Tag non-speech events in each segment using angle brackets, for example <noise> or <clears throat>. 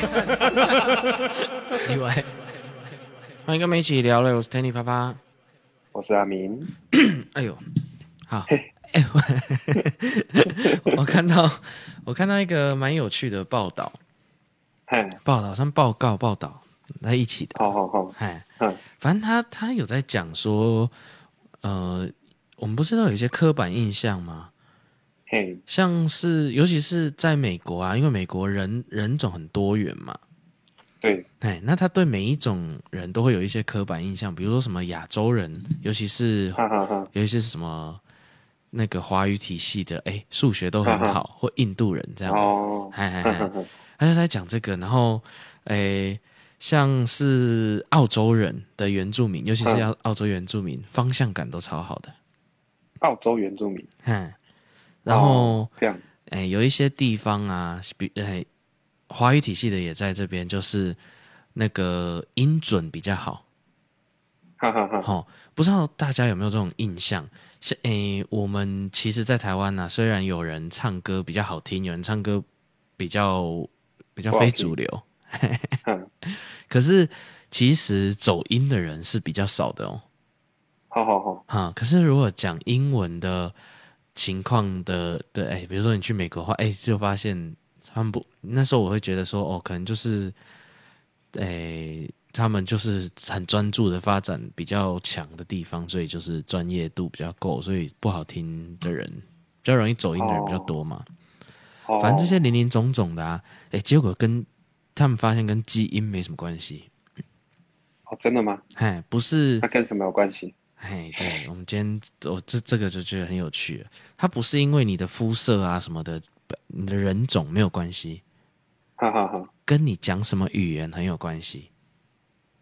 <laughs> 奇怪，欢迎跟我们一起聊了，我是 Tanny 啪啪，我是阿明。<coughs> 哎呦，好，哎，<laughs> 我看到我看到一个蛮有趣的报道，报道上报告报道在一起的，好好好，哎，反正他他有在讲说，呃，我们不是都有一些刻板印象吗？嘿，像是尤其是在美国啊，因为美国人人种很多元嘛，对，哎，那他对每一种人都会有一些刻板印象，比如说什么亚洲人，尤其是哈哈哈。尤其是什么那个华语体系的，哎，数学都很好，或印度人这样，哦，哎哎哎，他就在讲这个，然后哎，像是澳洲人的原住民，尤其是要澳洲原住民，方向感都超好的，澳洲原住民，嗯。然后、哦、这样，哎，有一些地方啊，比哎，华语体系的也在这边，就是那个音准比较好。哈哈哈。好，不知道大家有没有这种印象？是哎，我们其实，在台湾呢、啊，虽然有人唱歌比较好听，有人唱歌比较比较非主流，<laughs> 可是其实走音的人是比较少的哦。好好好。哈，可是如果讲英文的。情况的对，哎，比如说你去美国的话，哎，就发现他们不，那时候我会觉得说，哦，可能就是，哎，他们就是很专注的发展比较强的地方，所以就是专业度比较够，所以不好听的人比较容易走音的人比较多嘛。Oh. 反正这些林林总总的啊，哎，结果跟他们发现跟基因没什么关系。哦，真的吗？哎，不是，那跟什么有关系？哎，对，我们今天我这这个就觉得很有趣。它不是因为你的肤色啊什么的，你的人种没有关系，<laughs> 哈哈哈，跟你讲什么语言很有关系。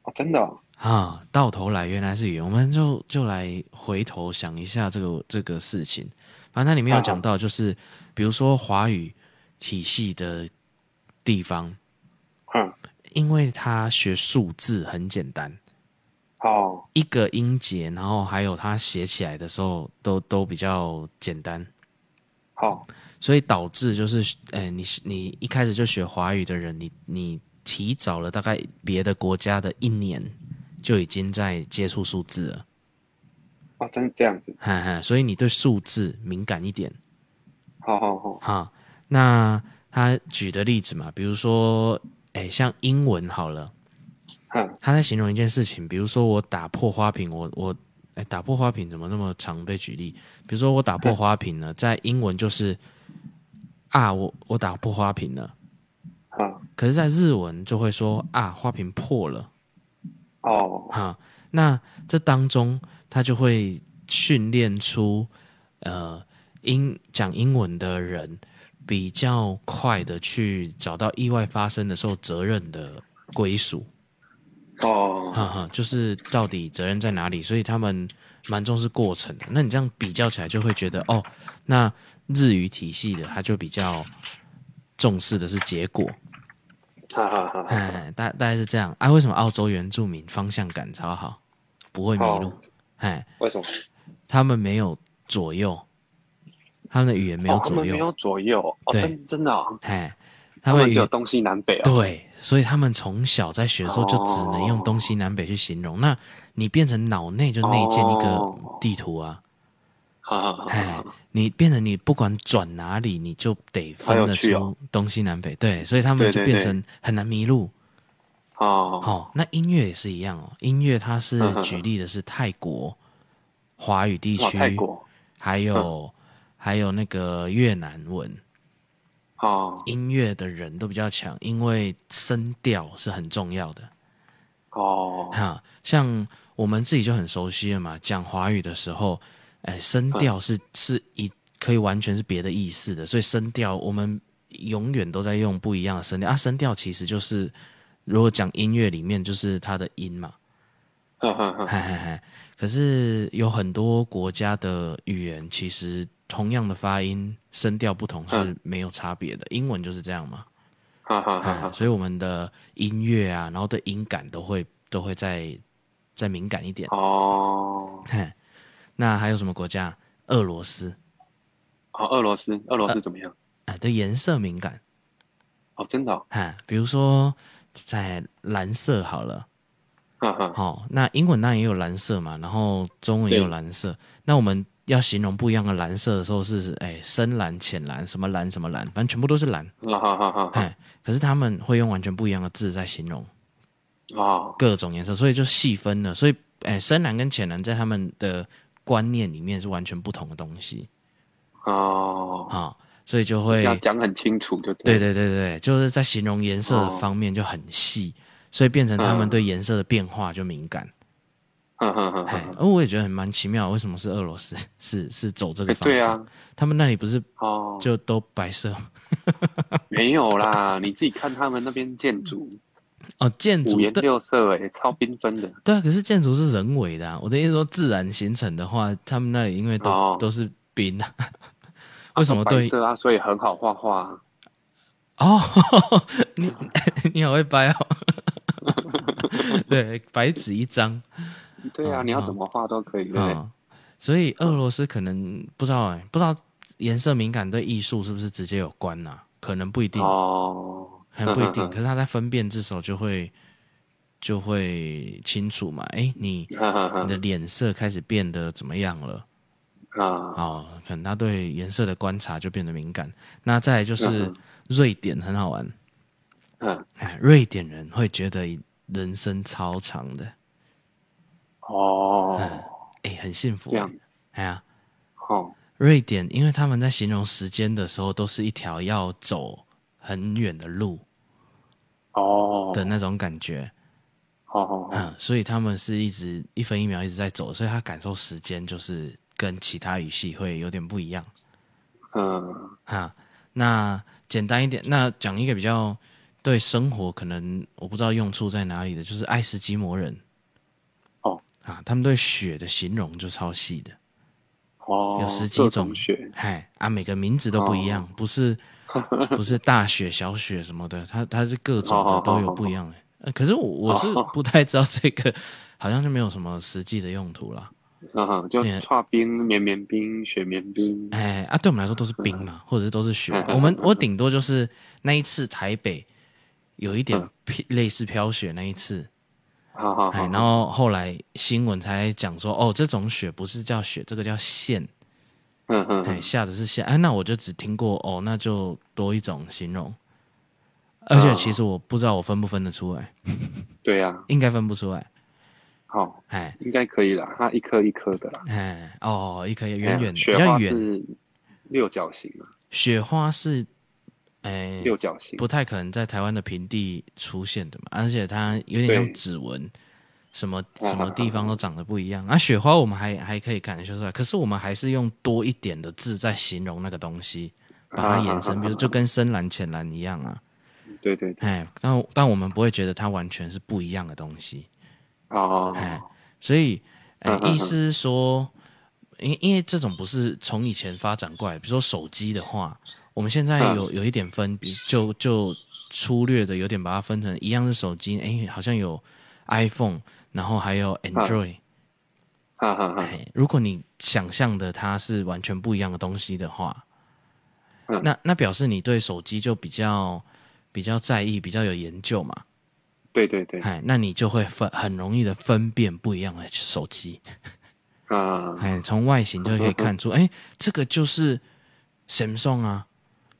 哦，真的哦？啊，到头来原来是语言，我们就就来回头想一下这个这个事情。反正它里面有讲到，就是比如说华语体系的地方，嗯，因为他学数字很简单。哦，一个音节，然后还有它写起来的时候都都比较简单。好，所以导致就是，诶，你你一开始就学华语的人，你你提早了大概别的国家的一年就已经在接触数字了。哦，真是这样子。哈哈，所以你对数字敏感一点。好好好。好，那他举的例子嘛，比如说，诶，像英文好了。他在形容一件事情，比如说我打破花瓶，我我哎，打破花瓶怎么那么常被举例？比如说我打破花瓶呢，在英文就是啊，我我打破花瓶了。可是在日文就会说啊，花瓶破了。哦，哈，那这当中他就会训练出呃英讲英文的人比较快的去找到意外发生的时候责任的归属。哦，哈哈，就是到底责任在哪里？所以他们蛮重视过程的。那你这样比较起来，就会觉得哦，那日语体系的他就比较重视的是结果。哈哈哈，哎，大大概是这样。啊，为什么澳洲原住民方向感超好，不会迷路？哎，为什么？他们没有左右，他们的语言没有左右，没有左右。哦，真真的哦。哎。他们只有东西南北啊，对，所以他们从小在学的时候就只能用东西南北去形容。那你变成脑内就内建一个地图啊，哎，你变成你不管转哪里，你就得分得出东西南北。对，所以他们就变成很难迷路。哦，好，那音乐也是一样哦。音乐它是举例的是泰国华语地区，还有还有那个越南文。哦，音乐的人都比较强，因为声调是很重要的。哦，哈，像我们自己就很熟悉了嘛。讲华语的时候，哎，声调是是一可以完全是别的意思的，所以声调我们永远都在用不一样的声调啊。声调其实就是如果讲音乐里面就是它的音嘛。哈哈哈，嗨嗨嗨，可是有很多国家的语言其实。同样的发音，声调不同是没有差别的。嗯、英文就是这样嘛，哈哈哈哈，所以我们的音乐啊，然后的音感都会都会再再敏感一点哦。那还有什么国家？俄罗斯。哦，俄罗斯，俄罗斯怎么样？哎、呃，对颜色敏感。哦，真的、哦。哈，比如说在蓝色好了，哈哈。好，那英文当然也有蓝色嘛，然后中文也有蓝色。那我们要形容不一样的蓝色的时候是，哎，深蓝、浅蓝，什么蓝什么蓝，反正全部都是蓝。哈哈哈哈。哎，可是他们会用完全不一样的字在形容。啊。各种颜色，所以就细分了。所以，哎，深蓝跟浅蓝在他们的观念里面是完全不同的东西。哦。好。所以就会要讲很清楚，就对对对对，就是在形容颜色的方面就很细，哦、所以变成他们对颜色的变化就敏感。嗯 <laughs> 嗯 <laughs> 嗯，而我也觉得很蛮奇妙，为什么是俄罗斯？是是走这个方向？对啊，他们那里不是哦，就都白色？哦、<laughs> 没有啦，你自己看他们那边建筑哦，建筑五颜六色，哎，超缤纷的。对啊，可是建筑是人为的、啊。我的意思说，自然形成的话，他们那里因为都、哦、都是冰啊。为什么对白色啊？所以很好画画。哦，你你好会掰哦。对，白纸一张。对啊，你要怎么画都可以。对。所以俄罗斯可能不知道哎，不知道颜色敏感对艺术是不是直接有关呐？可能不一定哦，可能不一定。<laughs> 可是他在分辨这时候就会就会清楚嘛。哎，你 <laughs> 你的脸色开始变得怎么样了？啊，哦，可能他对颜色的观察就变得敏感。那再来就是瑞典很好玩，嗯，瑞典人会觉得人生超长的，哦，哎、欸，很幸福，这样，哎。呀，哦，瑞典，因为他们在形容时间的时候，都是一条要走很远的路，哦。的那种感觉，哦哦，嗯，所以他们是一直一分一秒一直在走，所以他感受时间就是。跟其他语系会有点不一样，嗯，哈，那简单一点，那讲一个比较对生活可能我不知道用处在哪里的，就是爱斯基摩人，哦，啊，他们对雪的形容就超细的，哦，有十几种雪，嗨，啊，每个名字都不一样，哦、不是 <laughs> 不是大雪小雪什么的，它它是各种的都有不一样的，呃、可是我我是不太知道这个，好像就没有什么实际的用途啦。<laughs> 嗯哼，就剉冰、绵绵冰、雪绵冰，哎啊，对我们来说都是冰嘛，<laughs> 或者是都是雪。我们我顶多就是那一次台北有一点类似飘雪那一次，好好，哎，然后后来新闻才讲说，哦，这种雪不是叫雪，这个叫线，嗯嗯，哎，下的是线，哎，那我就只听过，哦，那就多一种形容，而且其实我不知道我分不分得出来，对呀，应该分不出来。好，哎，应该可以啦，它一颗一颗的啦。哎，哦，一颗圆圆的，雪花是六角形嘛？雪花是，哎，六角形，不太可能在台湾的平地出现的嘛。而且它有点像指纹，什么 <laughs> 什么地方都长得不一样。啊，雪花我们还还可以看得出来，可是我们还是用多一点的字在形容那个东西，把它延伸，比如就跟深蓝、浅蓝一样啊。<laughs> 对对，哎，但但我们不会觉得它完全是不一样的东西。哦，哎，所以，哎，意思是说，因因为这种不是从以前发展过来，比如说手机的话，我们现在有有一点分别，就就粗略的有点把它分成一样是手机，哎，好像有 iPhone，然后还有 Android，哈哈哈。如果你想象的它是完全不一样的东西的话，那那表示你对手机就比较比较在意，比较有研究嘛。对对对，哎，那你就会分很容易的分辨不一样的手机。啊，哎，从外形就可以看出，哎，这个就是 Samsung 啊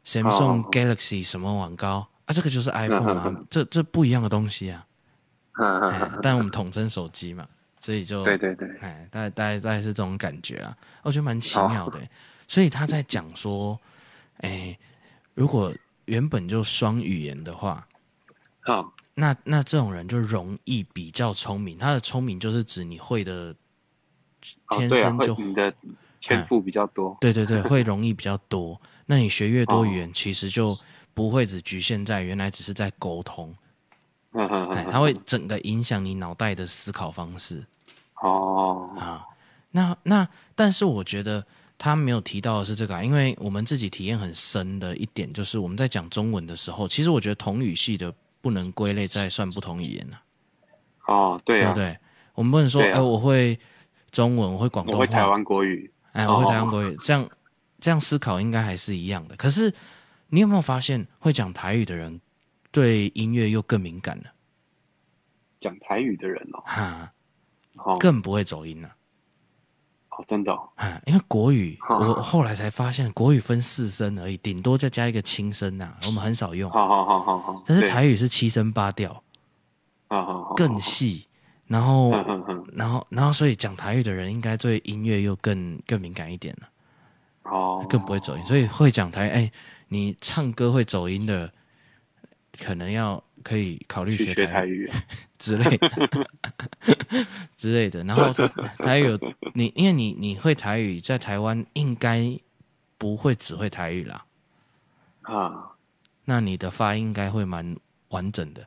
，Samsung Galaxy 什么网高啊，这个就是 <laughs> iPhone 啊，这这不一样的东西啊，<laughs> 哎，但我们统称手机嘛，所以就 <laughs> 对对对，哎，大概大概大概是这种感觉啊，我觉得蛮奇妙的，所以他在讲说，哎，如果原本就双语言的话，好。那那这种人就容易比较聪明，他的聪明就是指你会的天生就、你的天赋比较多、嗯，对对对，会容易比较多。那你学越多语言，哦、其实就不会只局限在原来只是在沟通，<laughs> 嗯嗯嗯，它会整个影响你脑袋的思考方式。哦啊，那那但是我觉得他没有提到的是这个、啊，因为我们自己体验很深的一点就是我们在讲中文的时候，其实我觉得同语系的。不能归类在算不同语言呢、啊？哦，对、啊、对不对？我们不能说，哎、我会中文，我会广东话，我会台湾国语，哎，我会台湾国语，哦、这样这样思考应该还是一样的。可是你有没有发现，会讲台语的人对音乐又更敏感了。讲台语的人哦，哈，更不会走音了。哦，真的哦，因为国语，我后来才发现，国语分四声而已，顶多再加一个轻声呐，我们很少用。好好好好好。但是台语是七声八调，更细。然后，然后，然后，所以讲台语的人应该对音乐又更更敏感一点了。哦，更不会走音，所以会讲台，哎，你唱歌会走音的，可能要。可以考虑学台语 <laughs> 之类的 <laughs> 之类的，然后台语有你，因为你你会台语，在台湾应该不会只会台语啦。啊，那你的发音应该会蛮完整的。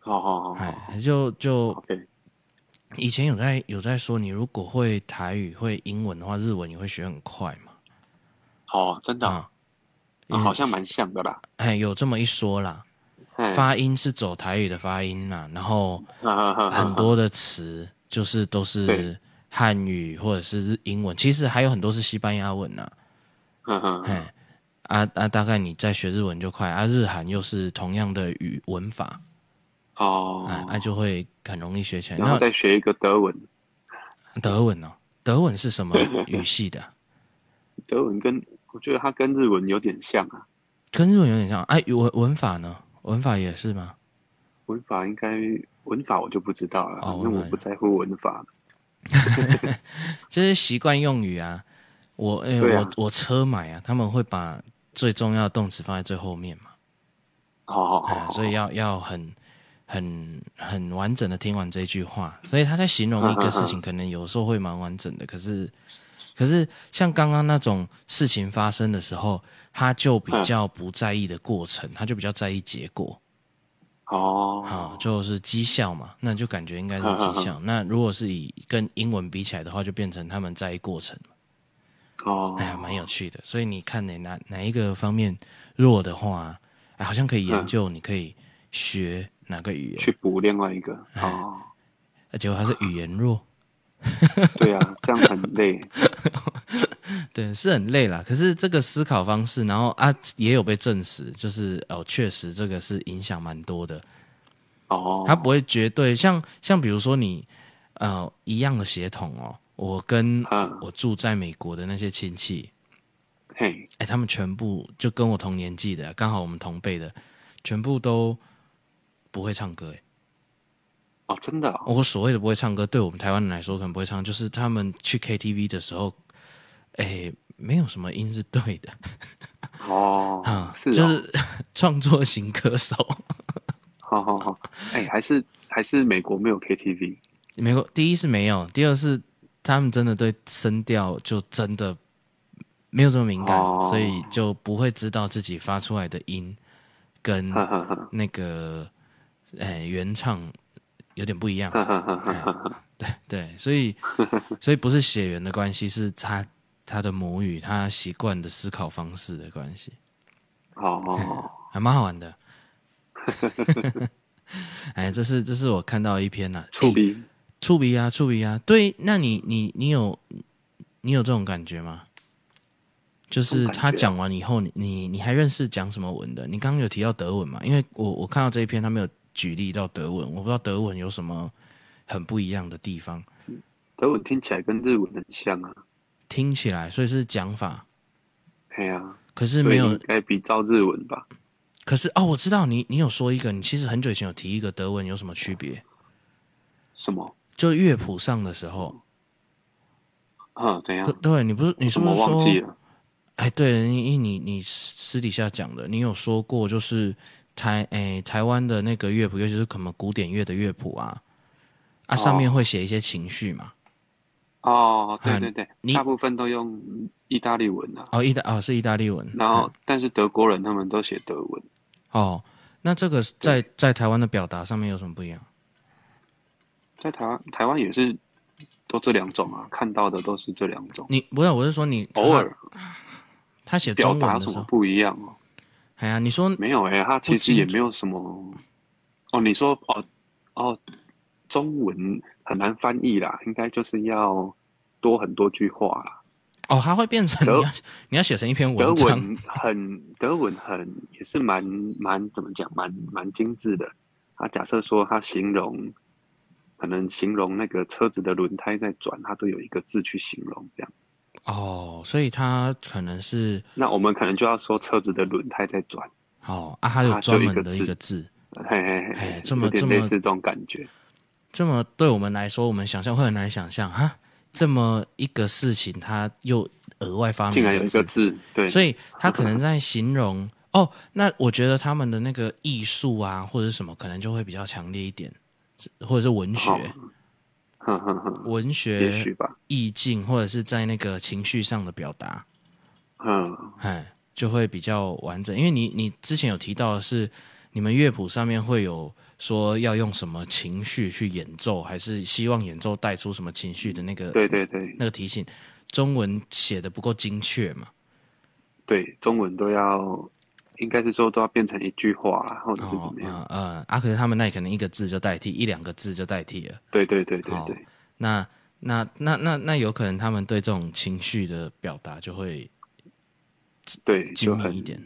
好好好，哎，就就 Okay. 以前有在有在说，你如果会台语会英文的话，日文你会学很快嘛？哦，真的，好像蛮像的啦。哎，有这么一说啦。发音是走台语的发音呐、啊，然后很多的词就是都是汉语或者是英文，其实还有很多是西班牙文呐、啊。嗯嗯，哎，啊啊，大概你在学日文就快啊，日韩又是同样的语文法，哦，啊，那就会很容易学起来。然后再学一个德文，德文哦，德文是什么语系的？<laughs> 德文跟我觉得它跟日文有点像啊，跟日文有点像。哎，文文法呢？文法也是吗？文法应该文法我就不知道了，因为、哦、我不在乎文法。<laughs> 就是习惯用语啊，我、欸啊、我我车买啊，他们会把最重要的动词放在最后面嘛。好好好，所以要要很很很完整的听完这句话，所以他在形容一个事情，可能有时候会蛮完整的。可是可是像刚刚那种事情发生的时候。他就比较不在意的过程，他就比较在意结果。哦，好，就是绩效嘛，那就感觉应该是绩效。那如果是以跟英文比起来的话，就变成他们在意过程。哦，哎呀，蛮有趣的。所以你看哪哪哪一个方面弱的话，哎，好像可以研究，你可以学哪个语言去补另外一个。哦，结果还是语言弱。<laughs> 对啊，这样很累。<laughs> 对，是很累啦。可是这个思考方式，然后啊，也有被证实，就是哦，确实这个是影响蛮多的。哦，他不会绝对像像比如说你呃一样的血统哦，我跟我住在美国的那些亲戚，嘿，哎，他们全部就跟我同年纪的，刚好我们同辈的，全部都不会唱歌，哎。哦，真的、哦，我所谓的不会唱歌，对我们台湾人来说可能不会唱，就是他们去 KTV 的时候，哎，没有什么音是对的。哦，啊、嗯，是、哦，就是创作型歌手。<laughs> 好好好，哎，还是还是美国没有 KTV。<laughs> 美国第一是没有，第二是他们真的对声调就真的没有这么敏感，哦、所以就不会知道自己发出来的音跟那个哎原唱。有点不一样，对对，所以 <laughs> 所以不是血缘的关系，是他他的母语，他习惯的思考方式的关系。哦哦，还蛮好玩的。<laughs> 哎，这是这是我看到一篇呐，触笔，触鼻啊，触鼻啊。对，那你你你有你有这种感觉吗？就是他讲完以后，你你你还认识讲什么文的？你刚刚有提到德文嘛？因为我我看到这一篇，他没有。举例到德文，我不知道德文有什么很不一样的地方。德文听起来跟日文很像啊，听起来，所以是讲法。对啊，可是没有，该比照日文吧？可是哦，我知道你，你有说一个，你其实很久以前有提一个德文有什么区别？什么？就乐谱上的时候。啊，怎样？对，你不是你是不是说？忘记了？哎，对，因为你你私底下讲的，你有说过就是。台诶、欸，台湾的那个乐谱，尤其是可能古典乐的乐谱啊，啊，上面会写一些情绪嘛。哦，对对对，你大部分都用意大利文啊。哦，意大哦是意大利文。然后，嗯、但是德国人他们都写德文。哦，那这个在在台湾的表达上面有什么不一样？在台湾，台湾也是都这两种啊，看到的都是这两种。你不是，我是说你偶尔他写中文的时候不一样哦。哎呀，你说没有哎、欸，他其实也没有什么。哦，你说哦哦，中文很难翻译啦，应该就是要多很多句话啦。哦，它会变成你要你要写成一篇文章，德文很德文很也是蛮蛮怎么讲，蛮蛮精致的。他假设说他形容，可能形容那个车子的轮胎在转，他都有一个字去形容这样。哦，所以他可能是那我们可能就要说车子的轮胎在转。哦啊，他有专门的一个字，嘿嘿嘿，嘿，这么这么类似这种感觉，这么对我们来说，我们想象会很难想象哈。这么一个事情，他又额外发明竟然有一个字，对，所以他可能在形容哦。那我觉得他们的那个艺术啊，或者什么，可能就会比较强烈一点，或者是文学，哦、<laughs> 文学意境，或者是在那个情绪上的表达，嗯，哎，就会比较完整。因为你你之前有提到的是，你们乐谱上面会有。说要用什么情绪去演奏，还是希望演奏带出什么情绪的那个？对对对，那个提醒，中文写的不够精确嘛？对，中文都要，应该是说都要变成一句话，或者是怎么样？嗯、哦呃呃，啊，可是他们那里可能一个字就代替，一两个字就代替了。对对对对对。那那那那那有可能他们对这种情绪的表达就会对精密一点。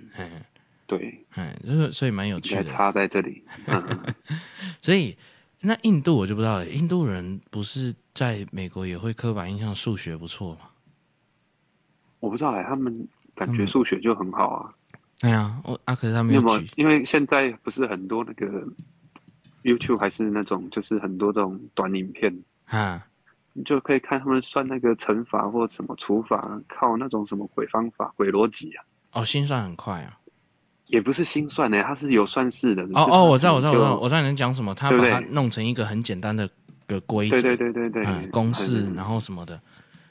对，嗯，就是所以蛮有趣的，差在这里。嗯、<laughs> 所以那印度我就不知道了，印度人不是在美国也会刻板印象数学不错吗？我不知道哎，他们感觉数学就很好啊。对、嗯、啊，我啊，可是他们有没有？因为现在不是很多那个 YouTube 还是那种，就是很多这种短影片啊，你就可以看他们算那个乘法或什么除法，靠那种什么鬼方法、鬼逻辑啊。哦，心算很快啊。也不是心算的，它是有算式的。哦哦，我知道，我知道，我知道，我知道你能讲什么。他把它弄成一个很简单的个规则，对对对对对，嗯、公式，然后什么的，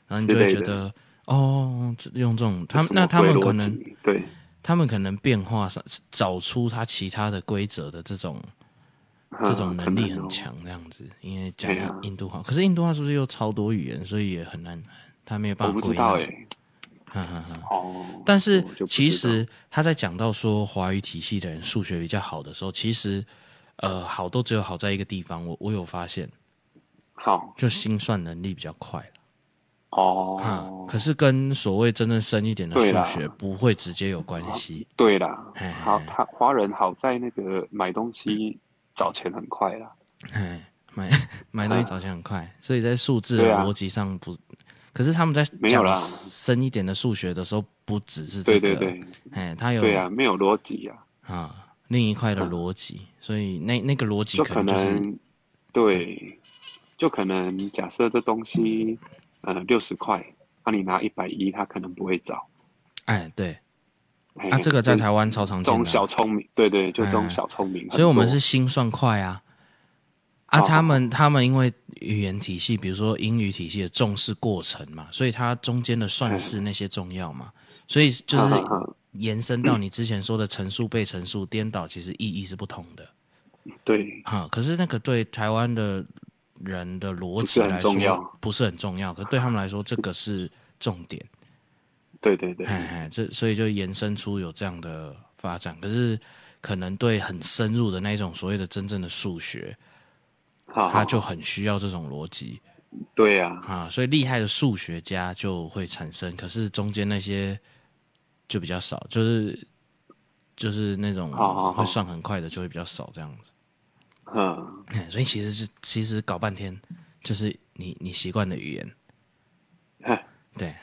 然后你就会觉得，哦，用这种，他们那他们可能，对，他们可能变化上找出他其他的规则的这种，这种能力很强，这样子。因为讲印度话，可是印度话是不是又超多语言，所以也很难，他没有办法归纳。嗯嗯嗯。哦，但是其实他在讲到说华语体系的人数学比较好的时候，其实呃好都只有好在一个地方，我我有发现，好就心算能力比较快哦、嗯，可是跟所谓真正深一点的数学不会直接有关系。对啦，好，他华人好在那个买东西找钱很快啦，哎，买 <laughs> 买东西找钱很快，所以在数字的逻辑上不。可是他们在讲深一点的数学的时候，不只是这个，对对对，哎，他有对啊，没有逻辑啊，啊，另一块的逻辑，嗯、所以那那个逻辑可能就是就可能对，就可能假设这东西呃六十块，那、啊、你拿一百一，他可能不会找，哎，对，那、啊、这个在台湾超常见，这种小聪明，对对，就这种小聪明，所以我们是心算快啊。啊，他们他们因为语言体系，比如说英语体系的重视过程嘛，所以它中间的算式那些重要嘛，所以就是延伸到你之前说的乘数被乘数颠倒，其实意义是不同的。对，哈，可是那个对台湾的人的逻辑来说不是很重要，可是对他们来说这个是重点。对对对，这所以就延伸出有这样的发展，可是可能对很深入的那种所谓的真正的数学。他就很需要这种逻辑，对呀，啊，所以厉害的数学家就会产生，可是中间那些就比较少，就是就是那种会算很快的就会比较少这样子，嗯，所以其实是其实搞半天就是你你习惯的语言，对，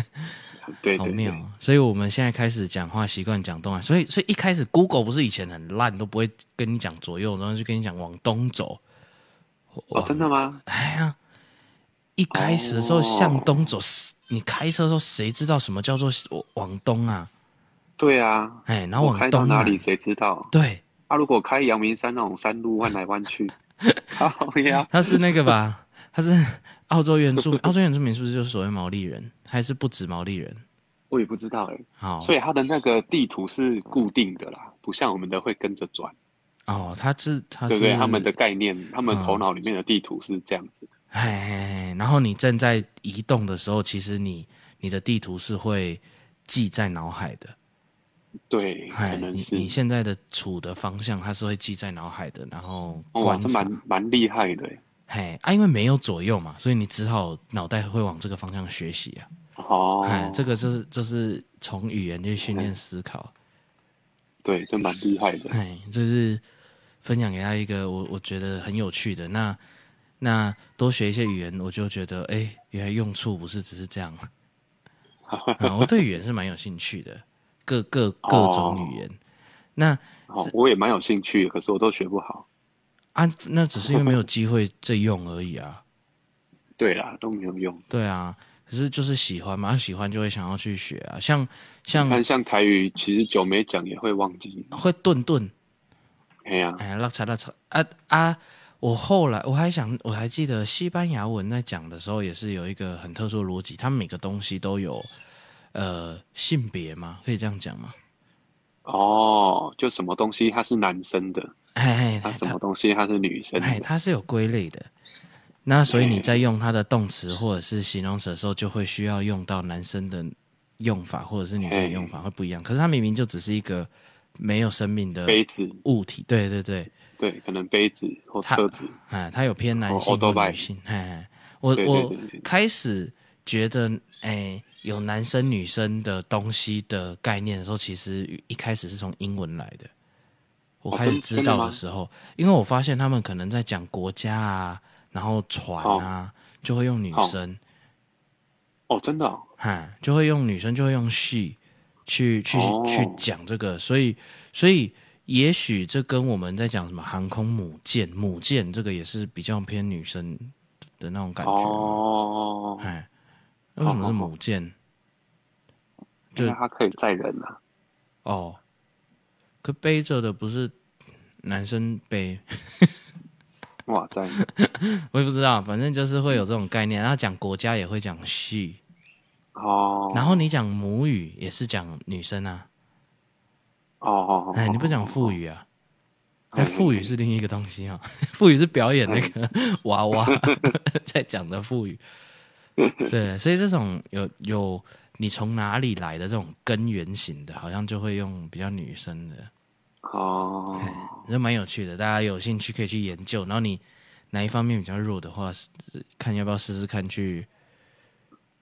<laughs> 对，好妙，所以我们现在开始讲话习惯讲东啊，所以所以一开始 Google 不是以前很烂，都不会跟你讲左右，然后就跟你讲往东走。哦，真的吗？哎呀，一开始的时候向东走，哦、你开车的时候谁知道什么叫做往东啊？对啊，哎，然后往东、啊、开到哪里谁知道？对，啊，如果开阳明山那种山路弯来弯去，<laughs> 好呀，他是那个吧？他是澳洲原住民，<laughs> 澳洲原住民是不是就是所谓毛利人？还是不止毛利人？我也不知道哎、欸。好，所以他的那个地图是固定的啦，不像我们的会跟着转。哦，他是他是对对，他们的概念，他们头脑里面的地图是这样子的。哎、嗯，然后你正在移动的时候，其实你你的地图是会记在脑海的。对，可能是你你现在的处的方向，它是会记在脑海的。然后哇，这蛮蛮厉害的。嘿，啊，因为没有左右嘛，所以你只好脑袋会往这个方向学习啊。哦，哎，这个就是就是从语言去训练思考。对，这蛮厉害的。哎，就是分享给他一个我我觉得很有趣的。那那多学一些语言，我就觉得哎，原来用处不是只是这样。<laughs> 嗯、我对语言是蛮有兴趣的，各各各种语言。哦、那、哦、我也蛮有兴趣，可是我都学不好。啊，那只是因为没有机会再用而已啊。<laughs> 对啦，都没有用。对啊，可是就是喜欢嘛，喜欢就会想要去学啊。像像像台语，其实久没讲也会忘记，会顿顿。哎呀，哎呀，拉扯拉扯啊啊！我后来我还想，我还记得西班牙文在讲的时候，也是有一个很特殊的逻辑，他们每个东西都有呃性别吗？可以这样讲吗？哦，就什么东西它是男生的，哎，它什么东西它是女生的，哎，它是有归类的。那所以你在用它的动词或者是形容词的时候，就会需要用到男生的用法，或者是女生的用法会不一样。可是它明明就只是一个没有生命的杯子物体，对对对。对，可能杯子或车子，哎，它有偏男性或女性，哎，我我开始觉得，哎，有男生女生的东西的概念的时候，其实一开始是从英文来的。我开始知道的时候，因为我发现他们可能在讲国家啊，然后船啊，就会用女生。哦，真的？哈，就会用女生，就会用 she 去去去讲这个，所以所以。也许这跟我们在讲什么航空母舰，母舰这个也是比较偏女生的那种感觉。哦，哎，为什么是母舰？就它可以载人啊。哦，可背着的不是男生背。哇塞，<laughs> 我也不知道，反正就是会有这种概念。然后讲国家也会讲 she。哦。然后你讲母语也是讲女生啊。哦哦哦！哎，你不讲腹语啊？哎，腹语是另一个东西啊。<laughs> 腹语是表演那个娃娃 <laughs> 在讲的腹语。<laughs> 对，所以这种有有你从哪里来的这种根源型的，好像就会用比较女生的。哦，这蛮有趣的，大家有兴趣可以去研究。然后你哪一方面比较弱的话，看要不要试试看去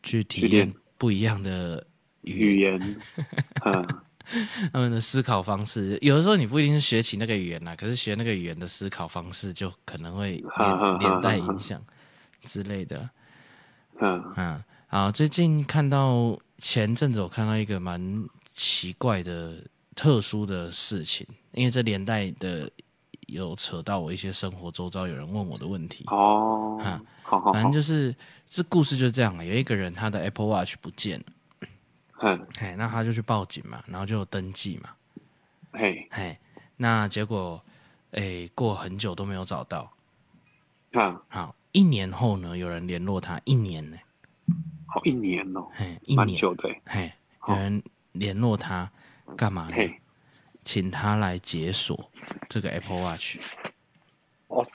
去体验不一样的语言。<laughs> 嗯。他们的思考方式，有的时候你不一定是学起那个语言啦，可是学那个语言的思考方式，就可能会连 <laughs> 连带影响之类的。嗯。嗯，好，最近看到前阵子我看到一个蛮奇怪的、特殊的事情，因为这连带的有扯到我一些生活周遭有人问我的问题。哦，好，反正就是这故事就是这样，有一个人他的 Apple Watch 不见了。嗯，嘿，那他就去报警嘛，然后就有登记嘛，嘿，嘿，那结果，哎、欸，过很久都没有找到，嗯，好，一年后呢，有人联络他，一年呢，好，一年哦，嘿，一年，蛮久的，嘿，有人联络他干嘛呢？嘿，请他来解锁这个 Apple Watch。哦。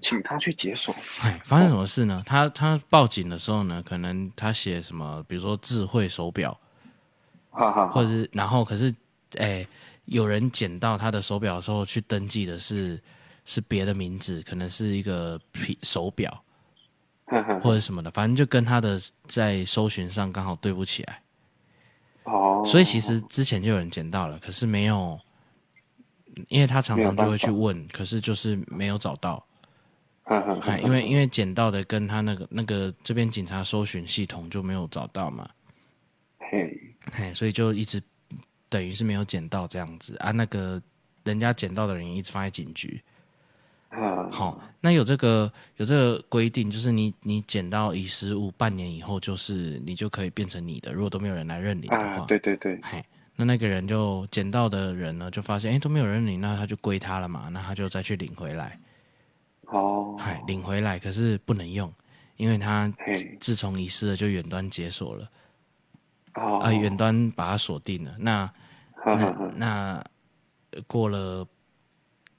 请他去解锁。哎，发生什么事呢？他他报警的时候呢，可能他写什么，比如说智慧手表，哈哈，或者是然后可是，哎，有人捡到他的手表的时候去登记的是是别的名字，可能是一个皮手表，或者什么的，反正就跟他的在搜寻上刚好对不起来。哦，所以其实之前就有人捡到了，可是没有，因为他常常就会去问，可是就是没有找到。因为因为捡到的跟他那个那个这边警察搜寻系统就没有找到嘛，嘿，嘿，所以就一直等于是没有捡到这样子。啊。那个人家捡到的人一直放在警局，好，那有这个有这个规定，就是你你捡到遗失物半年以后，就是你就可以变成你的。如果都没有人来认领的话，对对对，嘿，那那个人就捡到的人呢，就发现哎都没有人领，那他就归他了嘛，那他就再去领回来。哦，嗨，领回来可是不能用，因为他自从遗失了就远端解锁了，哦，啊，远端把它锁定了。那那那过了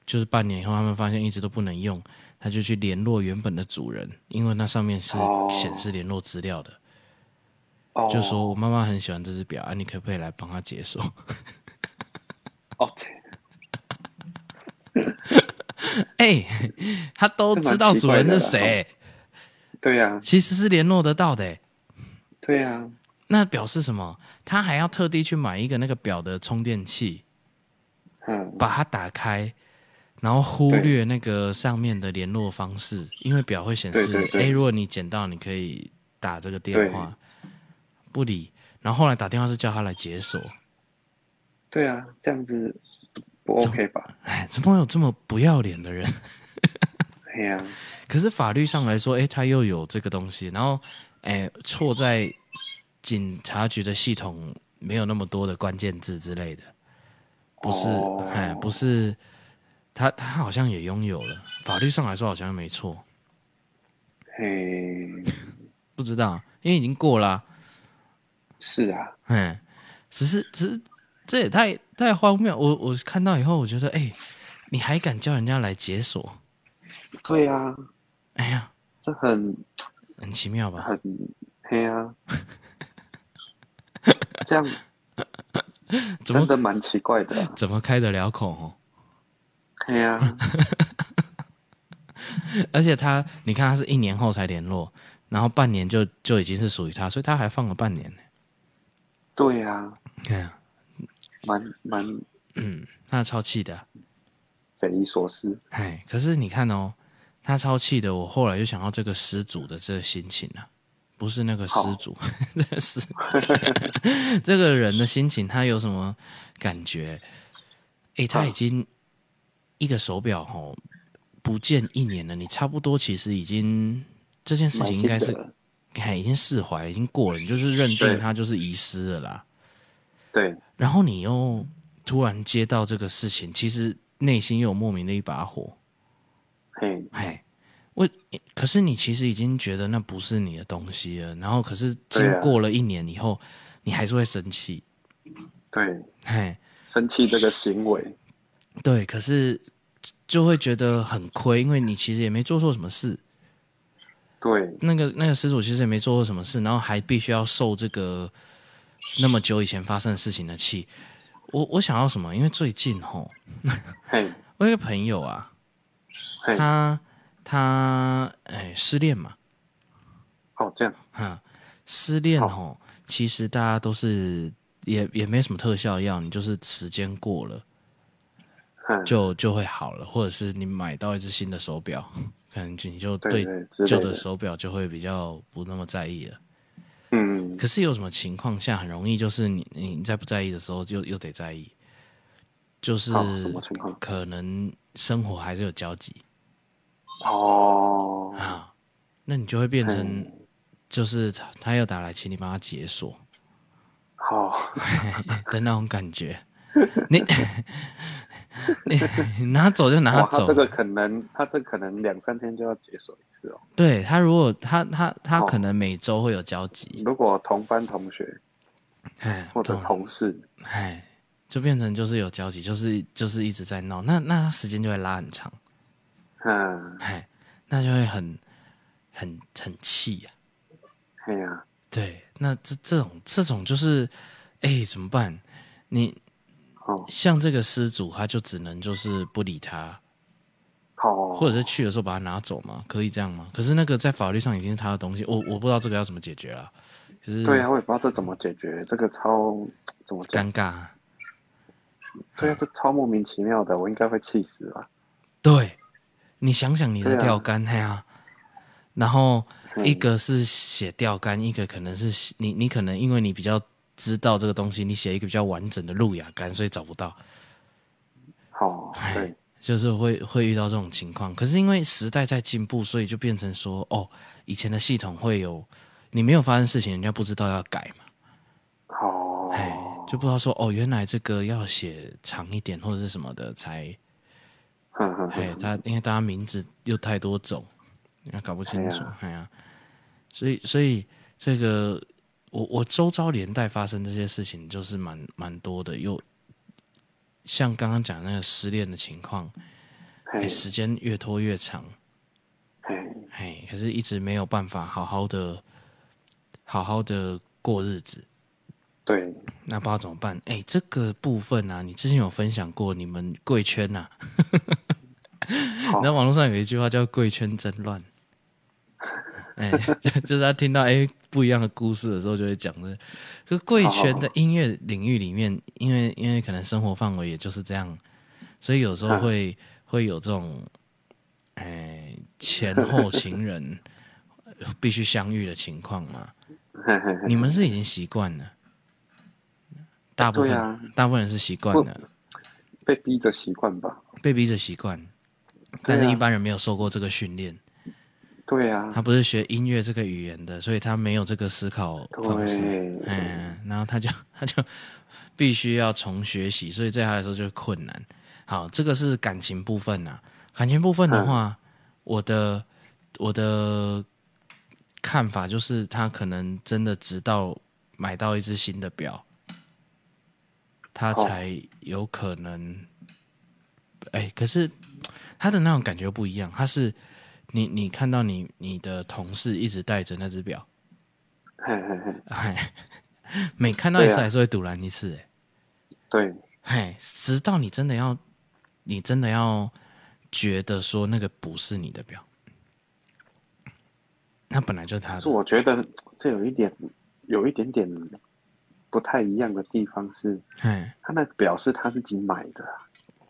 就是半年以后，他们发现一直都不能用，他就去联络原本的主人，因为那上面是显示联络资料的，哦，就说我妈妈很喜欢这只表啊，你可不可以来帮她解锁？<laughs> 哦。<laughs> 哎、欸，他都知道主人是谁，对呀、啊，其实是联络得到的。对啊，那表示什么？他还要特地去买一个那个表的充电器，嗯，把它打开，然后忽略那个上面的联络方式，因为表会显示，哎，如果你捡到，你可以打这个电话，不理。然后后来打电话是叫他来解锁。对啊，这样子不 OK 吧？哎，怎么会有这么不要脸的人？对呀、啊。<laughs> 可是法律上来说，哎，他又有这个东西，然后，哎，错在警察局的系统没有那么多的关键字之类的，不是，哦、哎，不是，他他好像也拥有了，法律上来说好像没错。嘿，不知道，因为已经过了、啊。是啊，嗯，只是只是这也太太荒谬。我我看到以后，我觉得，哎，你还敢叫人家来解锁？对啊，哎呀，这很很奇妙吧？很黑啊，<laughs> 这样真的蛮奇怪的、啊。怎么开得了口？哦，对啊，<laughs> 而且他，你看，他是一年后才联络，然后半年就就已经是属于他，所以他还放了半年。呢。对呀、啊，对呀、啊，蛮蛮，嗯，他超气的，匪夷所思。哎，可是你看哦，他超气的，我后来又想到这个失主的这个心情啊，不是那个失主，<laughs> 这个失，<laughs> 这个人的心情，他有什么感觉？哎，他已经一个手表哦，不见一年了，你差不多其实已经这件事情应该是。看，已经释怀了，已经过了，你就是认定它就是遗失了啦。对。然后你又突然接到这个事情，其实内心又有莫名的一把火。嘿，嘿，我可是你其实已经觉得那不是你的东西了，然后可是经过了一年以后，啊、你还是会生气。对，嘿，生气这个行为。对，可是就会觉得很亏，因为你其实也没做错什么事。对，那个那个失主其实也没做错什么事，然后还必须要受这个那么久以前发生的事情的气。我我想要什么？因为最近吼，<laughs> 我有一个朋友啊，他他哎失恋嘛。哦，这样。哈，失恋吼，其实大家都是也也没什么特效药，你就是时间过了。就就会好了，或者是你买到一只新的手表，可能你就对旧的手表就会比较不那么在意了。嗯，可是有什么情况下很容易，就是你你在不在意的时候，就又得在意，就是？可能生活还是有交集。哦，啊，那你就会变成，就是他他又打来，请你帮他解锁，好 <laughs> 的那种感觉，<laughs> 你。<laughs> 你拿走就拿走，他这个可能，他这可能两三天就要解锁一次哦。对他，如果他他他可能每周会有交集。如果同班同学，哎，或者同事，哎，就变成就是有交集，就是就是一直在闹，那那时间就会拉很长。嗯，哎，那就会很很很气呀。哎呀，对，那这这种这种就是，哎，怎么办？你。像这个失主，他就只能就是不理他，好，或者是去的时候把他拿走嘛，可以这样吗？可是那个在法律上已经是他的东西，我我不知道这个要怎么解决了。可是，对啊，我也不知道这怎么解决，这个超怎么尴尬？对啊，这超莫名其妙的，我应该会气死吧？对，你想想你的钓竿，嘿啊，然后一个是写钓竿，一个可能是你你可能因为你比较。知道这个东西，你写一个比较完整的路亚杆，所以找不到。好，对，就是会会遇到这种情况。可是因为时代在进步，所以就变成说，哦，以前的系统会有你没有发生事情，人家不知道要改嘛。好，哎，就不知道说，哦，原来这个要写长一点或者是什么的才。哎，他因为大家名字又太多种，你搞不清楚，哎呀，所以所以这个。我我周遭连带发生这些事情就是蛮蛮多的，又像刚刚讲那个失恋的情况，哎，时间越拖越长，哎，可是一直没有办法好好的好好的过日子，对，那不知道怎么办？哎，这个部分啊，你之前有分享过你们贵圈呐、啊，<laughs> 那网络上有一句话叫“贵圈真乱 <laughs> ”。哎，<laughs> 就是他听到哎，不一样的故事的时候，就会讲的。可贵圈的音乐领域里面，因为因为可能生活范围也就是这样，所以有时候会会有这种，哎，前后情人必须相遇的情况嘛。你们是已经习惯了，大部分、啊、大部分人是习惯了，被逼着习惯吧，被逼着习惯，但是一般人没有受过这个训练，对啊，他不是学音乐这个语言的，所以他没有这个思考方式，嗯，然后他就 <laughs> 他就必须要重学习，所以对他来说就是困难。好，这个是感情部分啊，感情部分的话，嗯、我的我的。看法就是，他可能真的直到买到一只新的表，他才有可能。哎、欸，可是他的那种感觉不一样。他是你，你看到你你的同事一直戴着那只表，嘿嘿嘿，哎，每看到一次还是会赌烂一次，哎，对，哎，直到你真的要，你真的要觉得说那个不是你的表。那本来就是他的。是我觉得这有一点，有一点点不太一样的地方是，哎，他那表是他自己买的，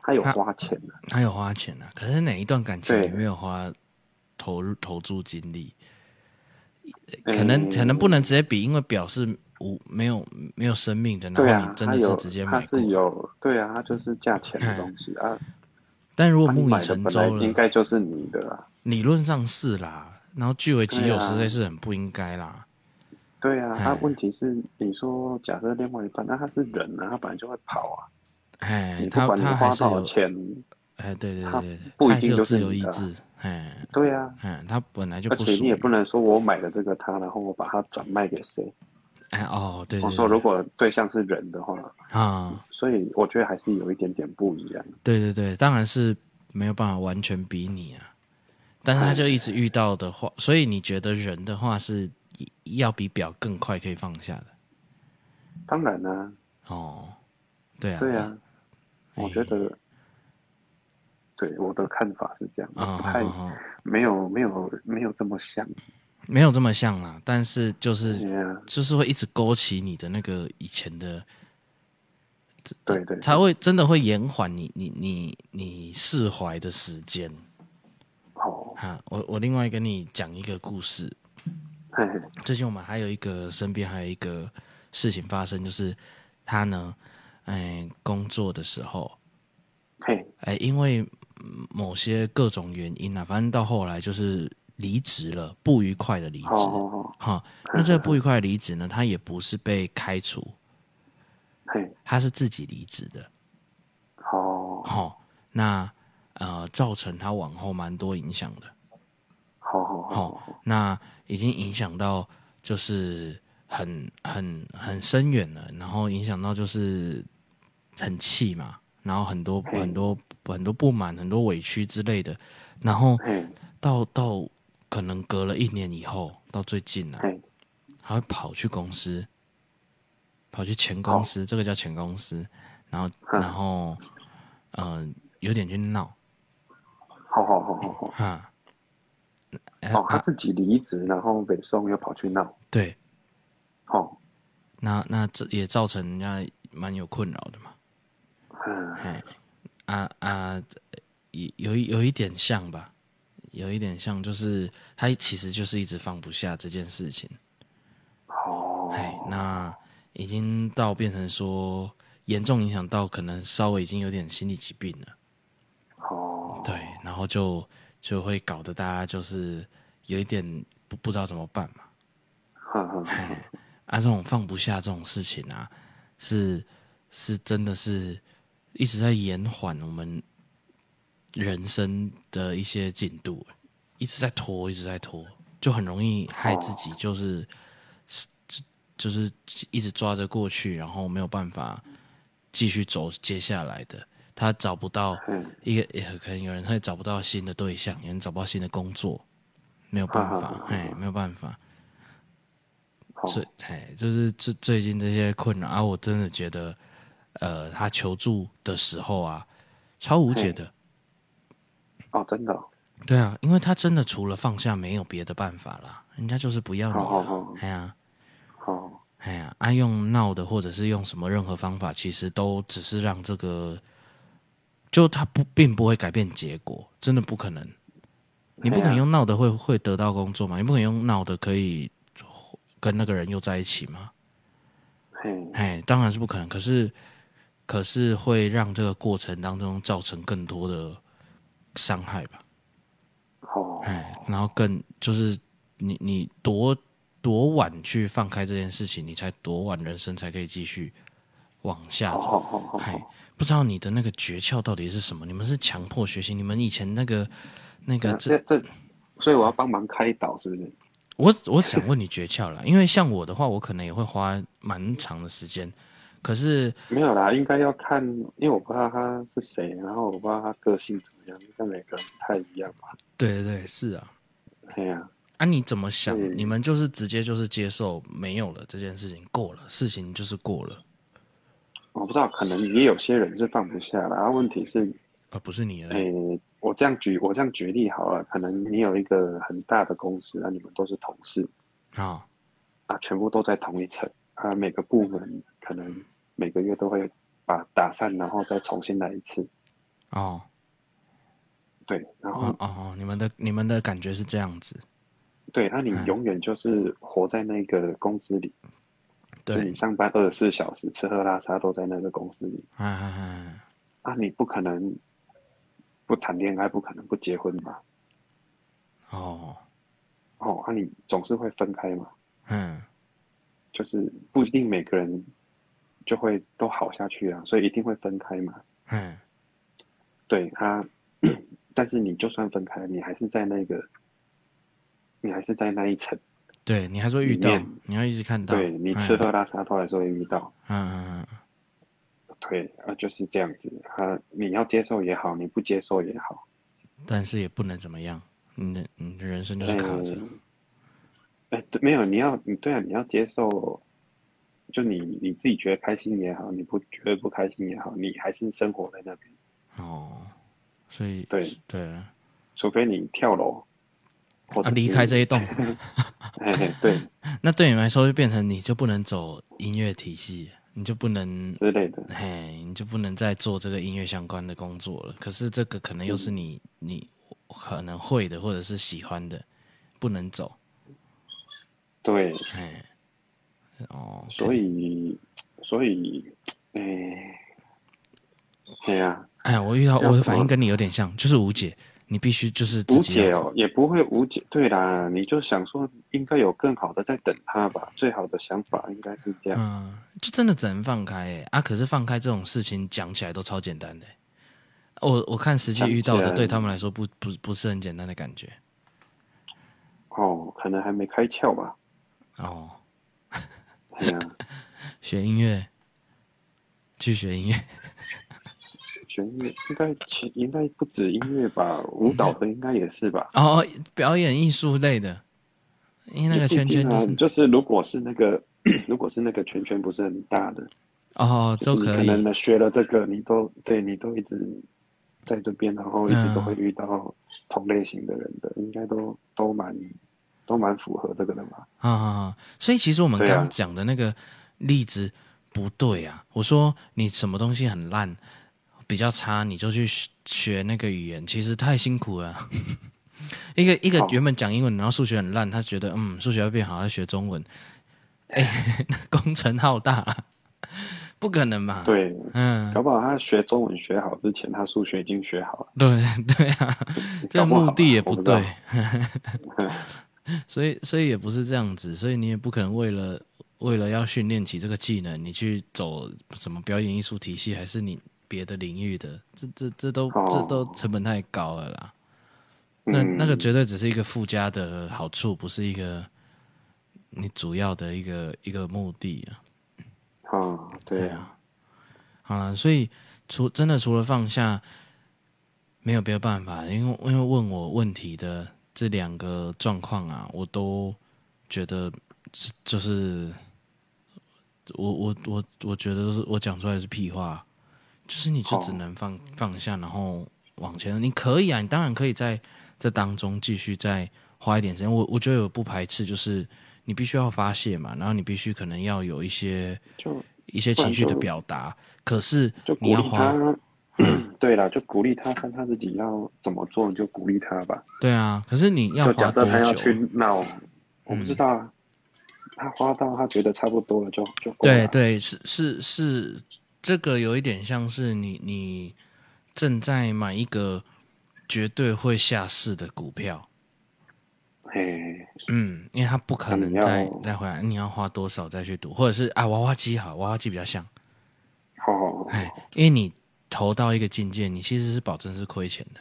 他有花钱的，他有花钱啊。可是哪一段感情里没有花投入投注精力？可能可能不能直接比，因为表示无没有没有生命的，然后你真的是直接买过，是有对啊，它就是价钱的东西啊。但如果木已成舟了，应该就是你的啦。理论上是啦。然后据为己有，实在是很不应该啦。对啊，他问题是，你说假设另外一半，那他是人啊，他本来就会跑啊。哎，他不管你花多少钱，哎，对对对，不一定就是自由意志。哎，对啊，嗯，他本来就不。而且你也不能说我买了这个他，然后我把它转卖给谁。哎哦，对。我说如果对象是人的话啊，所以我觉得还是有一点点不一样。对对对，当然是没有办法完全比拟啊。但是他就一直遇到的话，所以你觉得人的话是要比表更快可以放下的？当然啦。哦，对啊，对啊，我觉得，对我的看法是这样，不太没有没有没有这么像，没有这么像啦。但是就是就是会一直勾起你的那个以前的，对对，他会真的会延缓你你你你释怀的时间。好，哈，我我另外跟你讲一个故事。最近我们还有一个身边还有一个事情发生，就是他呢，哎，工作的时候，嘿，哎，因为某些各种原因啊，反正到后来就是离职了，不愉快的离职。哈，那这个不愉快的离职呢，他也不是被开除，嘿，他是自己离职的。好，好，那。呃，造成他往后蛮多影响的。好好好，那已经影响到就是很很很深远了，然后影响到就是很气嘛，然后很多很多很多不满、很多委屈之类的，然后到到可能隔了一年以后，到最近了，他会跑去公司，跑去前公司，这个叫前公司，然后然后嗯、呃，有点去闹。好好好好好，哈，哦，他自己离职，然后北宋又跑去闹，对，好，那那这也造成人家蛮有困扰的嘛，嗯，哎，啊啊，有有有一点像吧，有一点像，就是他其实就是一直放不下这件事情，哦，哎，那已经到变成说严重影响到可能稍微已经有点心理疾病了。哦对，然后就就会搞得大家就是有一点不不知道怎么办嘛。啊，这种放不下这种事情啊，是是真的是一直在延缓我们人生的一些进度，一直在拖，一直在拖，就很容易害自己，就是就就是一直抓着过去，然后没有办法继续走接下来的。他找不到一个，也可能有人会找不到新的对象，有人找不到新的工作，没有办法，哎，没有办法。所以，哎，就是最最近这些困扰啊，我真的觉得，呃，他求助的时候啊，超无解的。哦，真的。对啊，因为他真的除了放下没有别的办法了，人家就是不要你了。哎呀，好，哎呀，爱、啊、用闹的，或者是用什么任何方法，其实都只是让这个，就他不并不会改变结果，真的不可能。你不可能用闹的会会得到工作吗？你不可能用闹的可以跟那个人又在一起吗？哎，当然是不可能。可是，可是会让这个过程当中造成更多的伤害吧？哦，哎，然后更就是你你多多晚去放开这件事情，你才多晚人生才可以继续往下走。哎，不知道你的那个诀窍到底是什么？你们是强迫学习？你们以前那个那个这这，所以我要帮忙开导，是不是？我我想问你诀窍了，因为像我的话，我可能也会花蛮长的时间。可是没有啦，应该要看，因为我不知道他是谁，然后我不知道他个性怎么样，跟每个人不太一样吧。对对对，是啊。对呀。啊，你怎么想？你们就是直接就是接受没有了这件事情，过了，事情就是过了。我不知道，可能也有些人是放不下的。然后问题是，啊，不是你了。哎。我这样举，我这样举例好了。可能你有一个很大的公司，那你们都是同事，啊、哦，啊，全部都在同一层，啊，每个部门可能每个月都会把打散，然后再重新来一次。哦，对，然后哦，哦，你们的你们的感觉是这样子，对，那、啊、你永远就是活在那个公司里，对、嗯、你上班二十四小时，吃喝拉撒都在那个公司里，嗯嗯嗯，啊，你不可能。不谈恋爱不可能不结婚吧？哦，哦，那、啊、你总是会分开嘛？嗯，就是不一定每个人就会都好下去啊，所以一定会分开嘛。嗯，对他，<clears throat> 但是你就算分开，你还是在那个，你还是在那一层，对你还是会遇到，你要一直看到，对你吃喝拉撒都还是会遇到。嗯嗯嗯。对啊，就是这样子。啊，你要接受也好，你不接受也好，但是也不能怎么样。你的你的人生就是卡着。哎、欸，对，没有，你要你对啊，你要接受。就你你自己觉得开心也好，你不觉得不开心也好，你还是生活在那边。哦，所以对对，除非你跳楼，或者离开这一栋。<laughs> 对，那对你来说就变成你就不能走音乐体系。你就不能之类的，嘿，你就不能再做这个音乐相关的工作了。可是这个可能又是你、嗯、你可能会的，或者是喜欢的，不能走。对，嘿，哦，所以，所以，哎，对呀，哎呀，我遇到我的反应跟你有点像，就是无解。你必须就是无解哦，也不会无解。对啦，你就想说应该有更好的在等他吧。最好的想法应该是这样。嗯，就真的只能放开哎啊！可是放开这种事情讲起来都超简单的。我我看实际遇到的，对他们来说不不不是很简单的感觉。哦，可能还没开窍吧。哦，<laughs> 学音乐，去学音乐。学音乐应该其应该不止音乐吧，舞蹈的应该也是吧。哦，表演艺术类的，因为那个圈圈就是，啊、就是如果是那个 <clears throat> 如果是那个圈圈不是很大的哦，都可以。可能学了这个，你都对你都一直在这边，然后一直都会遇到同类型的人的，嗯、应该都都蛮都蛮符合这个的嘛。啊啊啊！所以其实我们刚刚讲的那个例子不对啊。我说你什么东西很烂。比较差，你就去学那个语言，其实太辛苦了。<laughs> 一个一个原本讲英文，然后数学很烂，他觉得嗯，数学要变好，要学中文，哎、欸，<laughs> 工程浩大，<laughs> 不可能吧？对，嗯，搞不好他学中文学好之前，他数学已经学好了。对对啊，这个目的也不对，不所以所以也不是这样子，所以你也不可能为了为了要训练起这个技能，你去走什么表演艺术体系，还是你？别的领域的，这这这都、哦、这都成本太高了啦。嗯、那那个绝对只是一个附加的好处，不是一个你主要的一个一个目的啊。哦，对啊。好了，所以除真的除了放下，没有别的办法。因为因为问我问题的这两个状况啊，我都觉得就是我我我我觉得是我讲出来是屁话。就是你就只能放放下，然后往前。你可以啊，你当然可以在这当中继续再花一点时间。我我觉得有不排斥，就是你必须要发泄嘛，然后你必须可能要有一些就一些情绪的表达。可是你要花，嗯，<clears throat> 对了，就鼓励他看他自己要怎么做，你就鼓励他吧。对啊，可是你要花假设他要去闹，我不知道啊。他花到他觉得差不多了就，就就对对，是是是，这个有一点像是你你正在买一个绝对会下市的股票。嘿，嗯，因为他不可能再再回来，你要花多少再去赌，或者是啊，娃娃机好，娃娃机比较像。好，哎，因为你投到一个境界，你其实是保证是亏钱的。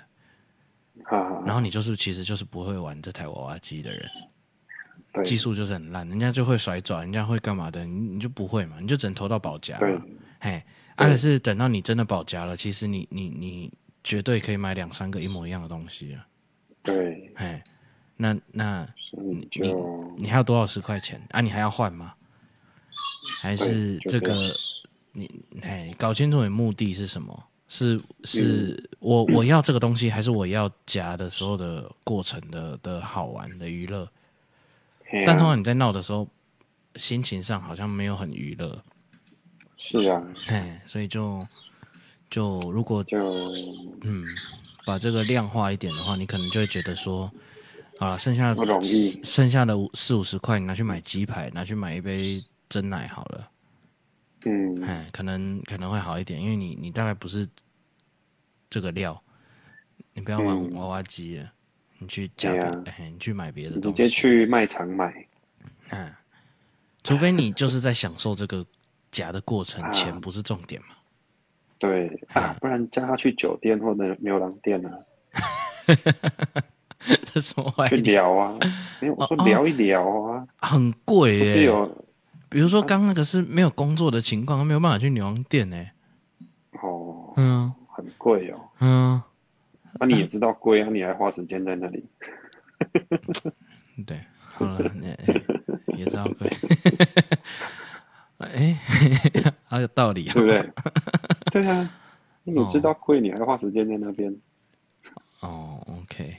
好，然后你就是其实就是不会玩这台娃娃机的人，技术就是很烂，人家就会甩转，人家会干嘛的，你你就不会嘛，你就只能投到保夹。对，哎，而且是等到你真的保夹了，其实你你你绝对可以买两三个一模一样的东西啊。对，嘿。那那你你你还有多少十块钱啊？你还要换吗？还是这个你哎，搞清楚你目的是什么？是是、嗯、我我要这个东西，还是我要夹的时候的过程的的好玩的娱乐？啊、但通常你在闹的时候，心情上好像没有很娱乐。是啊，哎，所以就就如果就嗯把这个量化一点的话，你可能就会觉得说。好了，剩下的剩下的五四五十块，你拿去买鸡排，拿去买一杯珍奶好了。嗯，哎，可能可能会好一点，因为你你大概不是这个料，你不要玩娃娃机你去夹别、啊哎，你去买别的东西，直接去卖场买。嗯，除非你就是在享受这个夹的过程，啊、钱不是重点嘛。对啊，哎、不然叫他去酒店或者牛郎店啊。<laughs> 这什么玩意？去聊啊！没有，我说聊一聊啊。哦、很贵耶。有，比如说刚那个是没有工作的情况，他没有办法去女王店呢。哦，嗯，很贵哦。嗯，那、啊、你也知道贵啊，你还花时间在那里。对，好了，<laughs> 你也知道贵。<laughs> 哎，<laughs> 好有道理、哦，对不对？对啊，你知道贵，你还花时间在那边。哦，OK。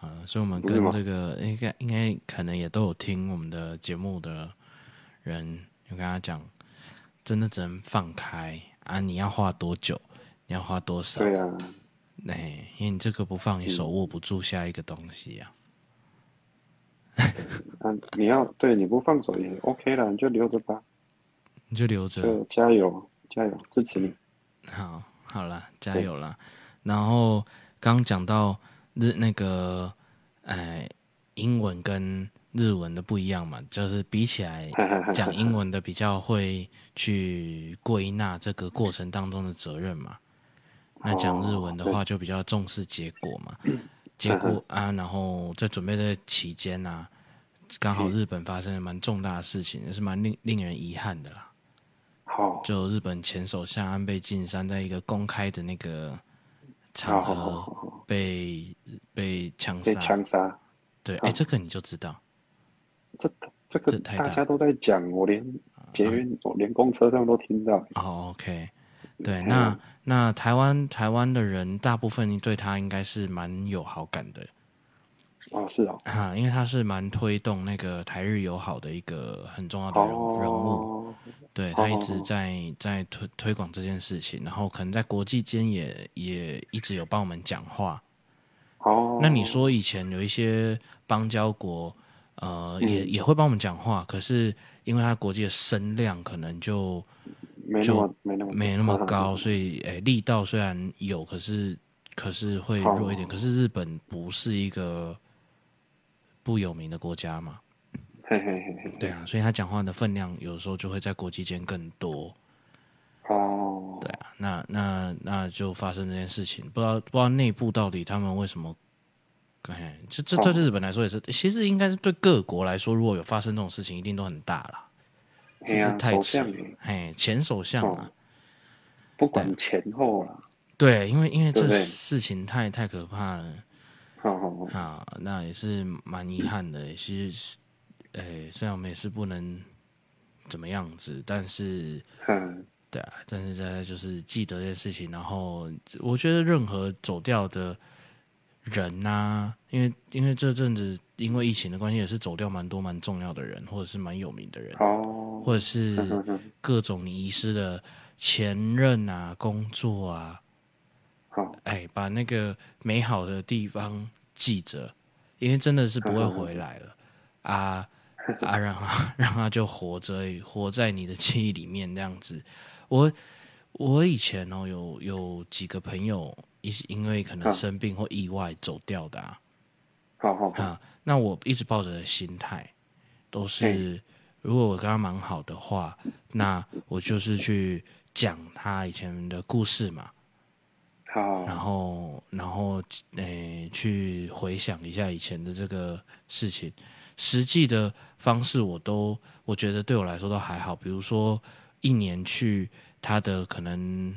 啊，所以我们跟这个应该应该可能也都有听我们的节目的人，就跟他讲，真的只能放开啊！你要花多久？你要花多少？对啊，哎，因为你这个不放，你手握不住下一个东西呀、啊。<laughs> 啊，你要对你不放手也 OK 了，你就留着吧。你就留着，加油，加油，支持你。好，好了，加油了。然后刚讲到。日那个，哎，英文跟日文的不一样嘛，就是比起来 <laughs> 讲英文的比较会去归纳这个过程当中的责任嘛，<laughs> 那讲日文的话就比较重视结果嘛，结果 <laughs> 啊，然后在准备的期间呢、啊，刚好日本发生了蛮重大的事情，也是蛮令令人遗憾的啦。好，就日本前首相安倍晋三在一个公开的那个。场合被被枪杀，枪杀，对，哎，这个你就知道，这这个大家都在讲，我连捷运，我连公车上都听到。哦，OK，对，那那台湾台湾的人大部分对他应该是蛮有好感的。哦，是哦，哈，因为他是蛮推动那个台日友好的一个很重要的人人物。对，他一直在在推推广这件事情，然后可能在国际间也也一直有帮我们讲话。哦，那你说以前有一些邦交国，呃，嗯、也也会帮我们讲话，可是因为他国际的声量可能就没就没那么没那么高，所以诶力道虽然有，可是可是会弱一点。可是日本不是一个不有名的国家嘛？嘿嘿嘿嘿，对啊，所以他讲话的分量有时候就会在国际间更多。哦，对啊，那那那就发生这件事情，不知道不知道内部到底他们为什么？哎，这这对日本来说也是，其实应该是对各国来说，如果有发生这种事情，一定都很大了。这是太迟，哎，前首相啊，不管前后了。对，因为因为这事情太太可怕了。好好好，啊，那也是蛮遗憾的，其实。哎，虽然我们也是不能怎么样子，但是，<laughs> 嗯，对啊，但是大家就是记得这件事情。然后，我觉得任何走掉的人呐、啊，因为因为这阵子因为疫情的关系，也是走掉蛮多蛮重要的人，或者是蛮有名的人，哦，或者是 <laughs> 各种你遗失的前任啊、工作啊，好，哎，把那个美好的地方记着，因为真的是不会回来了啊啊，让他让他就活着，活在你的记忆里面这样子。我我以前哦，有有几个朋友，因因为可能生病或意外走掉的啊。好好啊，那我一直抱着的心态都是，如果我跟他蛮好的话，那我就是去讲他以前的故事嘛。好，然后然后诶、欸，去回想一下以前的这个事情，实际的方式我都我觉得对我来说都还好，比如说一年去他的可能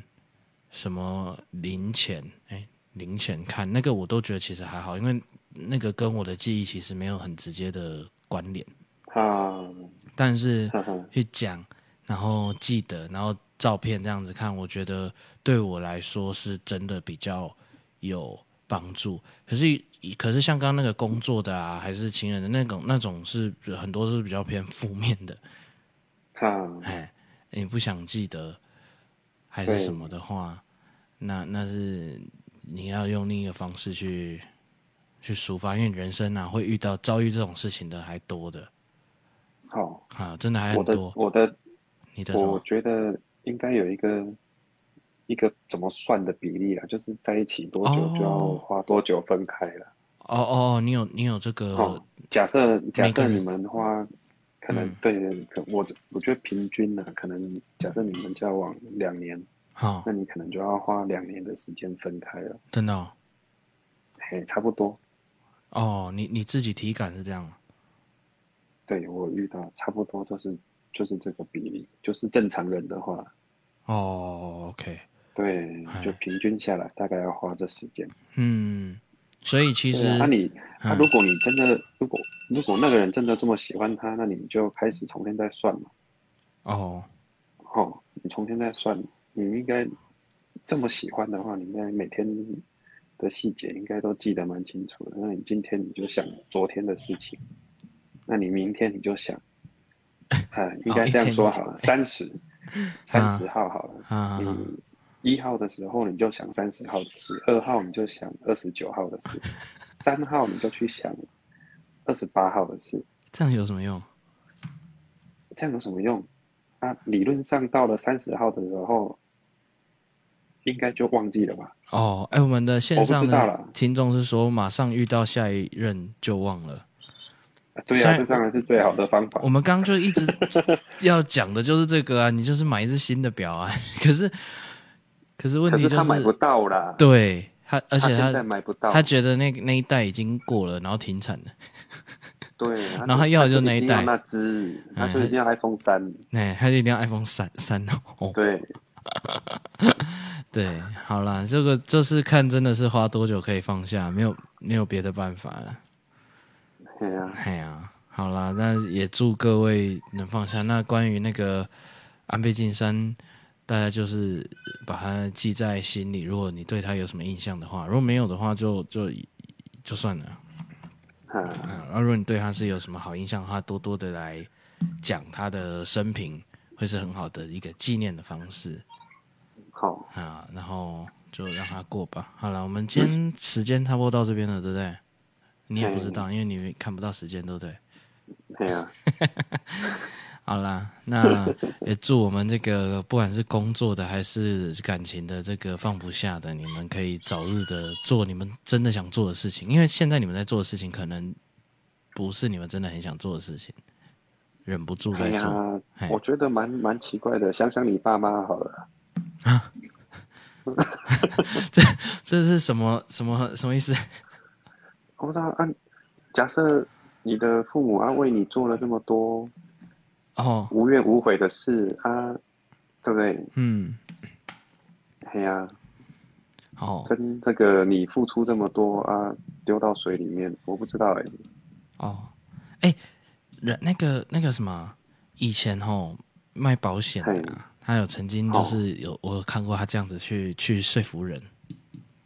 什么零钱哎零钱看那个我都觉得其实还好，因为。那个跟我的记忆其实没有很直接的关联，啊，但是去讲，然后记得，然后照片这样子看，我觉得对我来说是真的比较有帮助。可是，可是像刚刚那个工作的啊，还是情人的那种，那种是很多是比较偏负面的，啊，哎，你不想记得还是什么的话，那那是你要用另一个方式去。去抒发，因为人生啊，会遇到遭遇这种事情的还多的。好啊，真的还很多。我的，我的，你的，我觉得应该有一个一个怎么算的比例啊？就是在一起多久就要花多久分开了。哦哦，你有你有这个？哦、假设假设你们的话，可能对，可我我觉得平均呢、啊，可能假设你们交往两年，好、哦，那你可能就要花两年的时间分开了。真的、哦？嘿，差不多。哦，你你自己体感是这样吗？对，我遇到差不多就是就是这个比例，就是正常人的话。哦，OK，对，就平均下来大概要花这时间。嗯，所以其实那、啊、你，那、啊、如果你真的，如果如果那个人真的这么喜欢他，那你就开始从现在算嘛。哦，哦，你从现在算，你应该这么喜欢的话，你应该每天。的细节应该都记得蛮清楚的。那你今天你就想昨天的事情，那你明天你就想，啊，应该这样说好了，三十，三十号好了。啊，你一号的时候你就想三十号的事，二号你就想二十九号的事，三号你就去想二十八号的事。这样有什么用？这样有什么用？啊，理论上到了三十号的时候。应该就忘记了吧？哦，哎，我们的线上的听众是说，马上遇到下一任就忘了。对啊，这当然是最好的方法。我们刚刚就一直 <laughs> 要讲的就是这个啊，你就是买一只新的表啊。<laughs> 可是，可是问题就是他买不到啦。对他，而且他，他买不到，他觉得那那一代已经过了，然后停产了。对，然后他要的就是那一代，那只，他就一定要 iPhone 三，哎，他就一定要 iPhone 三三哦。对。<laughs> 对，好啦，这个就是看真的是花多久可以放下，没有没有别的办法了。对啊，哎呀，好啦，那也祝各位能放下。那关于那个安倍晋三，大家就是把它记在心里。如果你对他有什么印象的话，如果没有的话就，就就就算了。嗯，而如果你对他是有什么好印象的话，多多的来讲他的生平，会是很好的一个纪念的方式。好啊，然后就让他过吧。好了，我们今天时间差不多到这边了，对不对？你也不知道，因为你看不到时间，对不对？对啊。<laughs> 好啦，那 <laughs> 也祝我们这个不管是工作的还是感情的，这个放不下的，你们可以早日的做你们真的想做的事情。因为现在你们在做的事情，可能不是你们真的很想做的事情，忍不住在做。哎、我觉得蛮蛮奇怪的，想想你爸妈好了。<laughs> 啊，这这是什么什么什么意思？我不知道。按、啊、假设你的父母啊为你做了这么多哦。无怨无悔的事啊，对不对？嗯，嘿呀，哦，跟这个你付出这么多啊丢到水里面，我不知道哎、欸。哦，哎，人那个那个什么，以前吼卖保险的。他有曾经就是有我有看过他这样子去去说服人，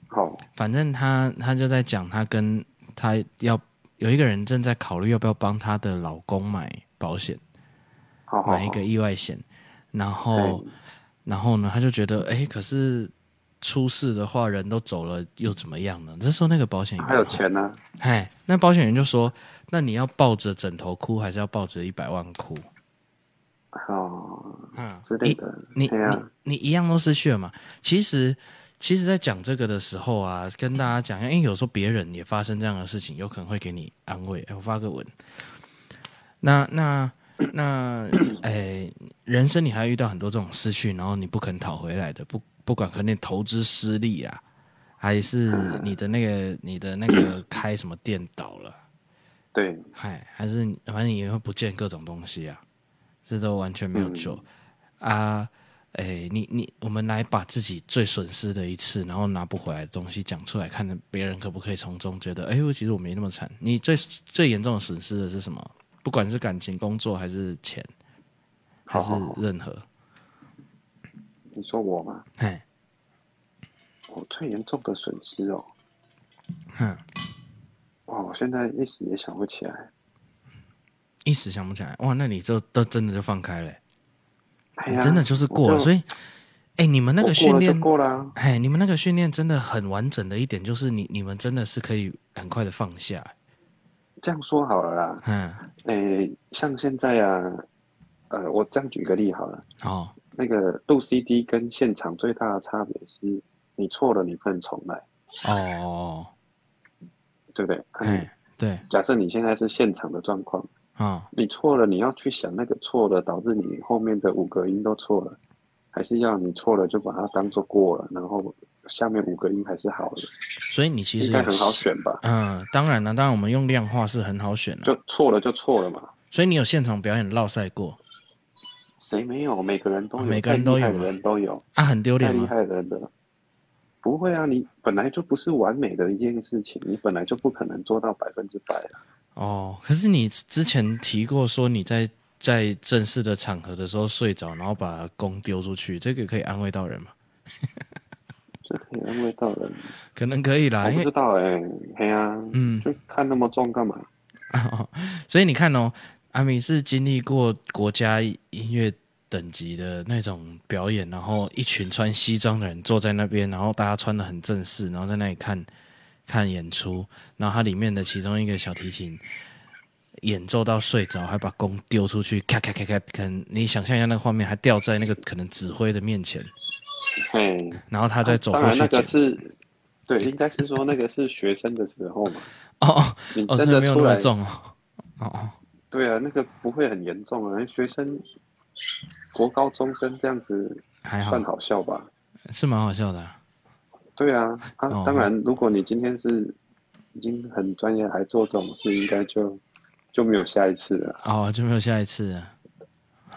好，反正他他就在讲他跟他要有一个人正在考虑要不要帮他的老公买保险，买一个意外险，然后，然后呢，他就觉得，哎，可是出事的话，人都走了，又怎么样呢？这时候那个保险员还有钱呢、啊，哎，那保险员就说，那你要抱着枕头哭，还是要抱着一百万哭？哦，嗯，之类的，你你、啊、你，你一样都失去了嘛？其实。其实，在讲这个的时候啊，跟大家讲一下，因为有时候别人也发生这样的事情，有可能会给你安慰。哎，我发个文。那那那，哎，人生你还遇到很多这种失去，然后你不肯讨回来的，不不管可能投资失利啊，还是你的那个你的那个开什么店倒了，<clears throat> 对，嗨，还是反正你也会不见各种东西啊，这都完全没有救、嗯、啊。哎，你你，我们来把自己最损失的一次，然后拿不回来的东西讲出来，看别人可不可以从中觉得，哎呦，其实我没那么惨。你最最严重的损失的是什么？不管是感情、工作，还是钱，还是任何。你说我吗？哎，我最严重的损失哦，哼，哇，我现在一时也想不起来，一时想不起来。哇，那你就都真的就放开了。你真的就是过了，所以，哎，你们那个训练过了，哎，你们那个训练真的很完整的一点就是你，你们真的是可以很快的放下。这样说好了啦，嗯，诶，像现在啊，呃，我这样举个例好了，哦，那个录 CD 跟现场最大的差别是，你错了你不能重来，哦，对不对？哎，对，假设你现在是现场的状况。啊、哦，你错了，你要去想那个错了，导致你后面的五个音都错了，还是要你错了就把它当做过了，然后下面五个音还是好的。所以你其实应该很好选吧？嗯，当然了，当然我们用量化是很好选的，就错了就错了嘛。所以你有现场表演落赛过？谁没有？每个人都有，每个人都有，人都有。啊，很丢脸吗？厉害的人的，不会啊，你本来就不是完美的一件事情，你本来就不可能做到百分之百啊。哦，可是你之前提过说你在在正式的场合的时候睡着，然后把弓丢出去，这个可以安慰到人吗？这可以安慰到人，可能可以啦。我不知道哎、欸，嘿呀、啊，嗯，就看那么重干嘛？<laughs> 哦、所以你看哦，阿米是经历过国家音乐等级的那种表演，然后一群穿西装的人坐在那边，然后大家穿的很正式，然后在那里看。看演出，然后它里面的其中一个小提琴演奏到睡着，还把弓丢出去，咔咔咔咔，可能你想象一下那个画面，还掉在那个可能指挥的面前，嘿，然后他再走出去。当然那个是，对，应该是说那个是学生的时候嘛。哦哦，你，真的没有那么重哦。哦哦，对啊，那个不会很严重啊，学生国高中生这样子还好，算好笑吧？是蛮好笑的。对啊，啊，当然，如果你今天是已经很专业，还做这种事，应该就就没有下一次了。哦，就没有下一次了，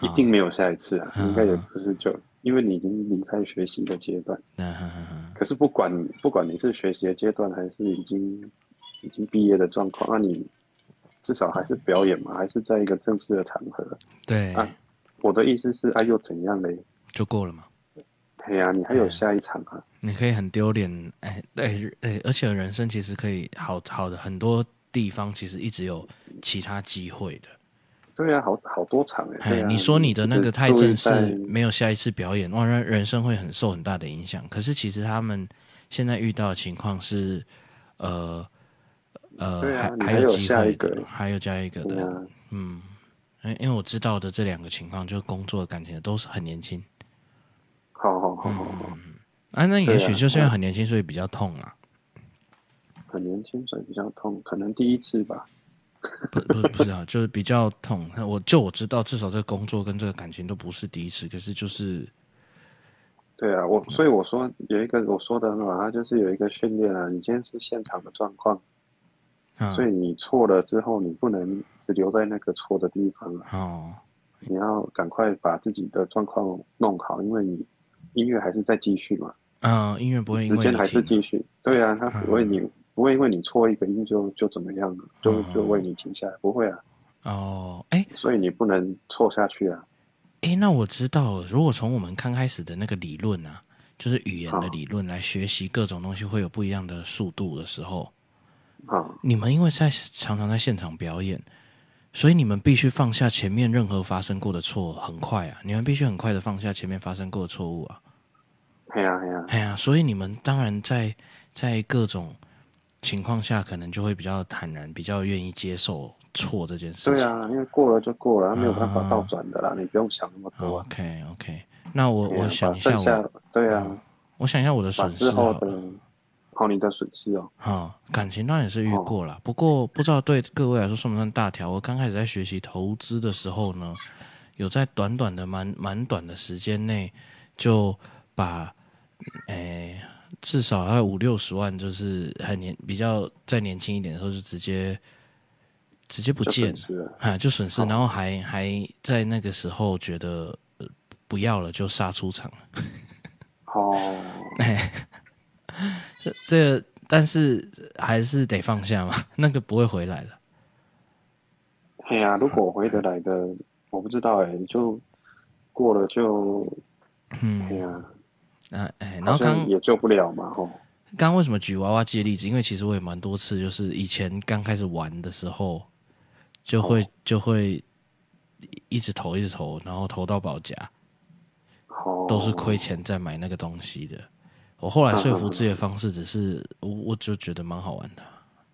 一定没有下一次啊！应该也不是就，因为你已经离开学习的阶段。嗯哼哼哼。可是不管不管你是学习的阶段，还是已经已经毕业的状况，那你至少还是表演嘛，还是在一个正式的场合。对。啊，我的意思是，啊，又怎样嘞？就够了嘛。对呀，你还有下一场啊！你可以很丢脸，哎，对，哎，而且人生其实可以好好的很多地方，其实一直有其他机会的。对啊，好好多场哎。你说你的那个太正式，没有下一次表演，哇，人人生会很受很大的影响。可是其实他们现在遇到的情况是，呃呃，还还有机会的，还有加一个的，嗯，因为我知道的这两个情况，就是工作、感情都是很年轻。好好好好好。啊，那也许就是因为很年轻，所以比较痛啊。很年轻，所以比较痛，可能第一次吧。不不不是啊，就是比较痛。我就我知道，至少这个工作跟这个感情都不是第一次，可是就是。对啊，我所以我说有一个我说的很好，他就是有一个训练啊。你今天是现场的状况，嗯，所以你错了之后，你不能只留在那个错的地方了。哦，你要赶快把自己的状况弄好，因为你音乐还是在继续嘛。嗯，音乐不会因为时间还是继续，对啊，他不会你、嗯、不会因为你错一个音就就怎么样了，就就为你停下来，不会啊。哦，哎，所以你不能错下去啊。哎，那我知道，如果从我们刚开始的那个理论啊，就是语言的理论来学习各种东西，会有不一样的速度的时候，啊，你们因为在常常在现场表演，所以你们必须放下前面任何发生过的错，很快啊！你们必须很快的放下前面发生过的错误啊！哎呀哎呀，哎呀！所以你们当然在在各种情况下，可能就会比较坦然，比较愿意接受错这件事情。对啊，因为过了就过了，没有办法倒转的啦，啊、你不用想那么多。OK OK，那我我想一下我，下对啊。我想一下我的损失好你的损失哦。哈，感情当然也是遇过了，哦、不过不知道对各位来说算不算大条。我刚开始在学习投资的时候呢，有在短短的蛮蛮短的时间内就把，诶，至少还有五六十万，就是很年比较再年轻一点的时候就直接直接不见了，哈，就损失，然后还还在那个时候觉得不要了就杀出场。哦，<laughs> 哎，这这个，但是还是得放下嘛，<laughs> 那个不会回来了。哎呀，如果回得来的，嗯、我不知道哎，就过了就，嗯，哎呀，那哎，然后刚也救不了嘛，吼。刚刚为什么举娃娃机的例子？因为其实我也蛮多次，就是以前刚开始玩的时候，就会、哦、就会一直投一直投，然后投到保夹。都是亏钱在买那个东西的。我后来说服自己的方式，只是我我就觉得蛮好玩的。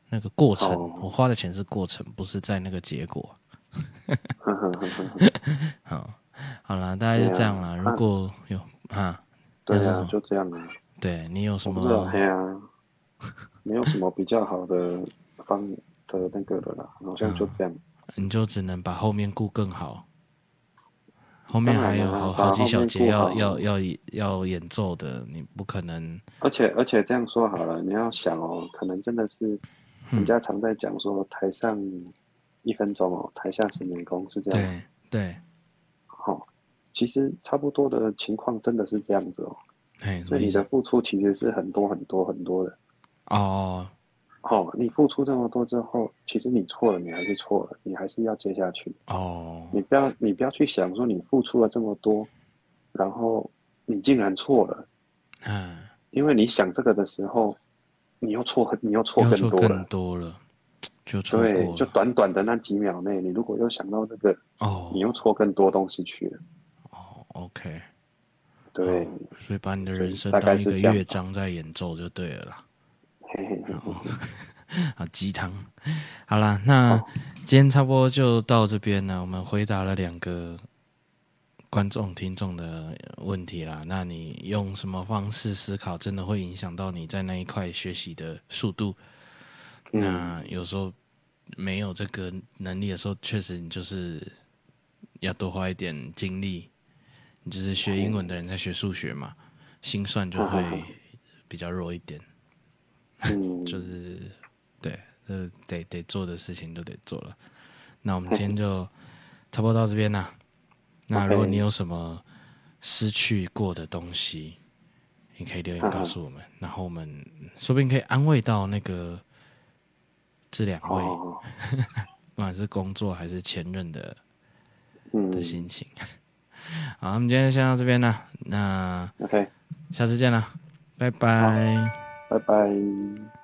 那个过程，我花的钱是过程，不是在那个结果。<laughs> 好，好啦，大概就这样了。如果有啊，对啊，就这样啊。对你有什么？没有什么比较好的方的那个的啦，好像就这样。你就只能把后面顾更好。后面还有好好几小节要要要要演奏的，你不可能。而且而且这样说好了，你要想哦，可能真的是人家常在讲说，台上一分钟哦，台下十年功是这样。对对。其实差不多的情况真的是这样子哦。哎，所以你的付出其实是很多很多很多的。哦。哦，你付出这么多之后，其实你错了，你还是错了，你还是要接下去。哦，你不要，你不要去想说你付出了这么多，然后你竟然错了。嗯，因为你想这个的时候，你又错很，你又错更多了。更多了，就错。对，就短短的那几秒内，你如果又想到这个，哦，你又错更多东西去了。哦，OK，对，所以把你的人生当一个乐章在演奏就对了啦。<laughs> 好鸡汤，好啦，那今天差不多就到这边了。我们回答了两个观众、听众的问题啦。那你用什么方式思考，真的会影响到你在那一块学习的速度？嗯、那有时候没有这个能力的时候，确实你就是要多花一点精力。你就是学英文的人在学数学嘛，心算就会比较弱一点。嗯，<laughs> 就是对，呃，得得做的事情都得做了。那我们今天就差不多到这边啦。那如果你有什么失去过的东西，你可以留言告诉我们，然后我们说不定可以安慰到那个这两位，<laughs> 不管是工作还是前任的的心情。好，我们今天先到这边了。那 OK，下次见了，拜拜。拜拜。